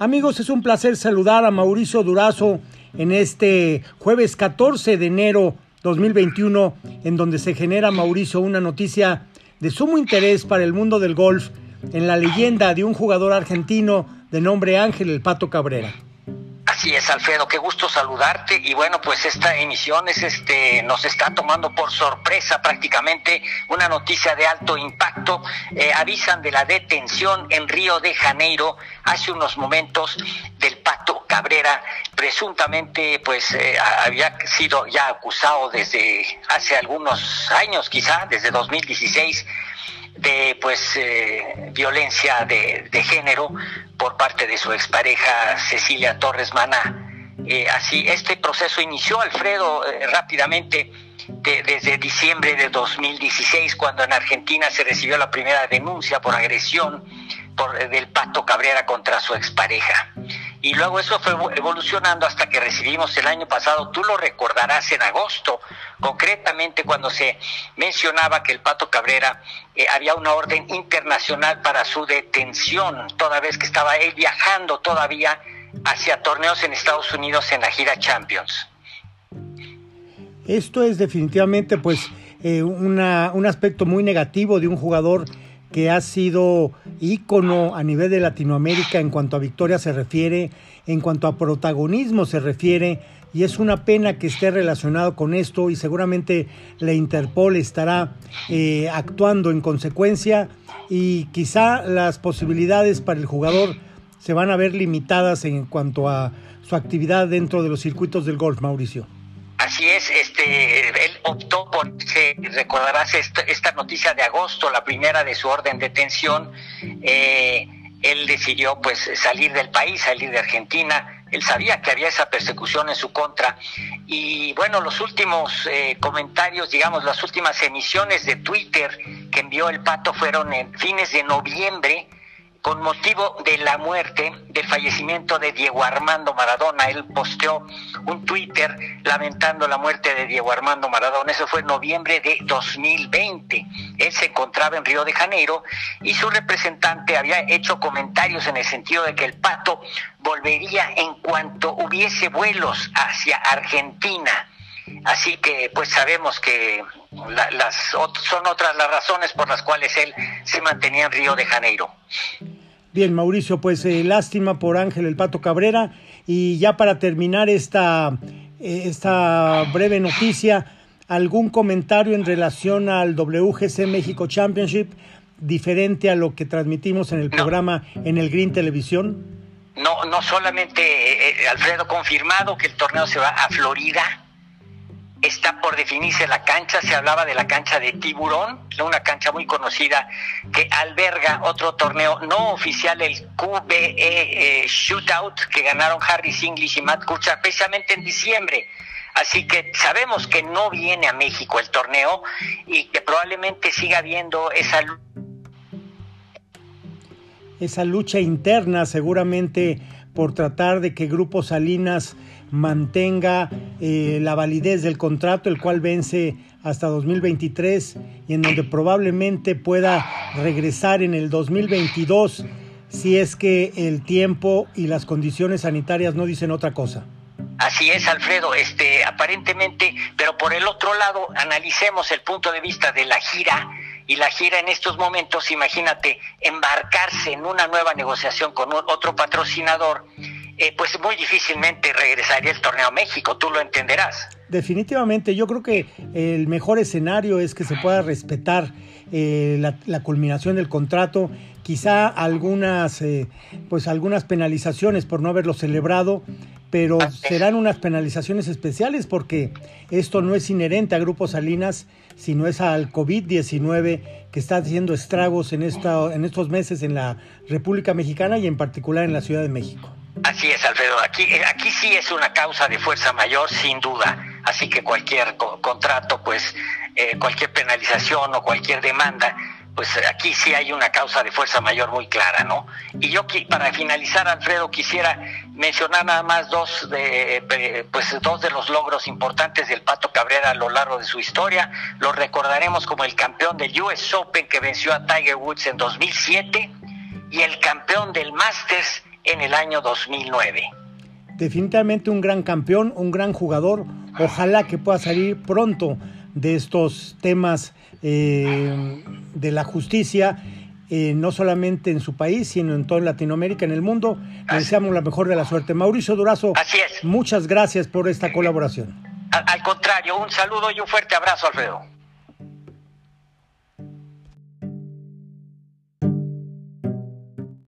Amigos, es un placer saludar a Mauricio Durazo en este jueves 14 de enero 2021, en donde se genera, Mauricio, una noticia de sumo interés para el mundo del golf en la leyenda de un jugador argentino de nombre Ángel El Pato Cabrera. Así es, Alfredo, qué gusto saludarte. Y bueno, pues esta emisión es este nos está tomando por sorpresa prácticamente una noticia de alto impacto. Eh, avisan de la detención en Río de Janeiro hace unos momentos del Pato Cabrera, presuntamente pues eh, había sido ya acusado desde hace algunos años, quizá desde 2016 de pues eh, violencia de, género por parte de su expareja Cecilia Torres Maná. Eh, así, este proceso inició, Alfredo, eh, rápidamente desde diciembre de 2016, cuando en Argentina se recibió la primera denuncia por agresión por, del Pato Cabrera contra su expareja y luego eso fue evolucionando hasta que recibimos el año pasado, tú lo recordarás en agosto, concretamente cuando se mencionaba que el Pato Cabrera eh, había una orden internacional para su detención, toda vez que estaba él viajando todavía hacia torneos en Estados Unidos en la gira Champions. Esto es definitivamente pues eh, una, un aspecto muy negativo de un jugador que ha sido ícono a nivel de Latinoamérica en cuanto a victoria se refiere, en cuanto a protagonismo se refiere, y es una pena que esté relacionado con esto y seguramente la Interpol estará eh, actuando en consecuencia y quizá las posibilidades para el jugador se van a ver limitadas en cuanto a su actividad dentro de los circuitos del golf, Mauricio. Así es, este, él optó por, recordarás esta, noticia de agosto, la primera de su orden de detención, eh, él decidió pues salir del país, salir de Argentina, él sabía que había esa persecución en su contra. Y bueno, los últimos eh, comentarios, digamos, las últimas emisiones de Twitter que envió el pato fueron en fines de noviembre, con motivo de la muerte, del fallecimiento de Diego Armando Maradona. Él posteó un Twitter lamentando la muerte de Diego Armando Maradona. Eso fue en noviembre de 2020. Él se encontraba en Río de Janeiro y su representante había hecho comentarios en el sentido de que el pato volvería en cuanto hubiese vuelos hacia Argentina. Así que pues sabemos que las, son otras las razones por las cuales él se mantenía en Río de Janeiro. Bien, Mauricio, pues eh, lástima por Ángel el Pato Cabrera. Y ya para terminar esta, eh, esta breve noticia, ¿algún comentario en relación al WGC México Championship diferente a lo que transmitimos en el programa en el Green Televisión? No, no solamente, eh, Alfredo, confirmado que el torneo se va a Florida está por definirse la cancha, se hablaba de la cancha de Tiburón, una cancha muy conocida que alberga otro torneo no oficial, el QBE eh, Shootout, que ganaron Harry English y Matt Kuchar precisamente en diciembre. Así que sabemos que no viene a México el torneo y que probablemente siga habiendo esa esa lucha interna seguramente por tratar de que Grupo Salinas mantenga eh, la validez del contrato, el cual vence hasta 2023 y en donde probablemente pueda regresar en el 2022 si es que el tiempo y las condiciones sanitarias no dicen otra cosa. Así es, Alfredo, este aparentemente, pero por el otro lado, analicemos el punto de vista de la gira y la gira en estos momentos, imagínate, embarcarse en una nueva negociación con otro patrocinador eh, pues muy difícilmente regresaría el torneo a México, tú lo entenderás. Definitivamente, yo creo que el mejor escenario es que se pueda respetar eh, la, culminación del contrato, quizá algunas, eh, pues algunas penalizaciones por no haberlo celebrado, pero serán unas penalizaciones especiales porque esto no es inherente a Grupo Salinas, sino es al COVID-19 que está haciendo estragos en, esta, en estos meses en la República Mexicana y en particular en la Ciudad de México. Así es, Alfredo. Aquí, eh, aquí sí es una causa de fuerza mayor, sin duda. Así que cualquier contrato, pues, eh, cualquier penalización o cualquier demanda, pues aquí sí hay una causa de fuerza mayor muy clara, ¿no? Y yo para finalizar, Alfredo, quisiera mencionar nada más dos de, pues dos de los logros importantes del Pato Cabrera a lo largo de su historia. Lo recordaremos como el campeón del US Open que venció a Tiger Woods en 2007 y el campeón del Masters en el año 2009. Definitivamente un gran campeón, un gran jugador. Ojalá que pueda salir pronto de estos temas eh, de la justicia, eh, no solamente en su país, sino en toda Latinoamérica, en el mundo. Le deseamos la mejor de la suerte. Mauricio Durazo, Así es. muchas gracias por esta colaboración. Al, al contrario, un saludo y un fuerte abrazo, Alfredo.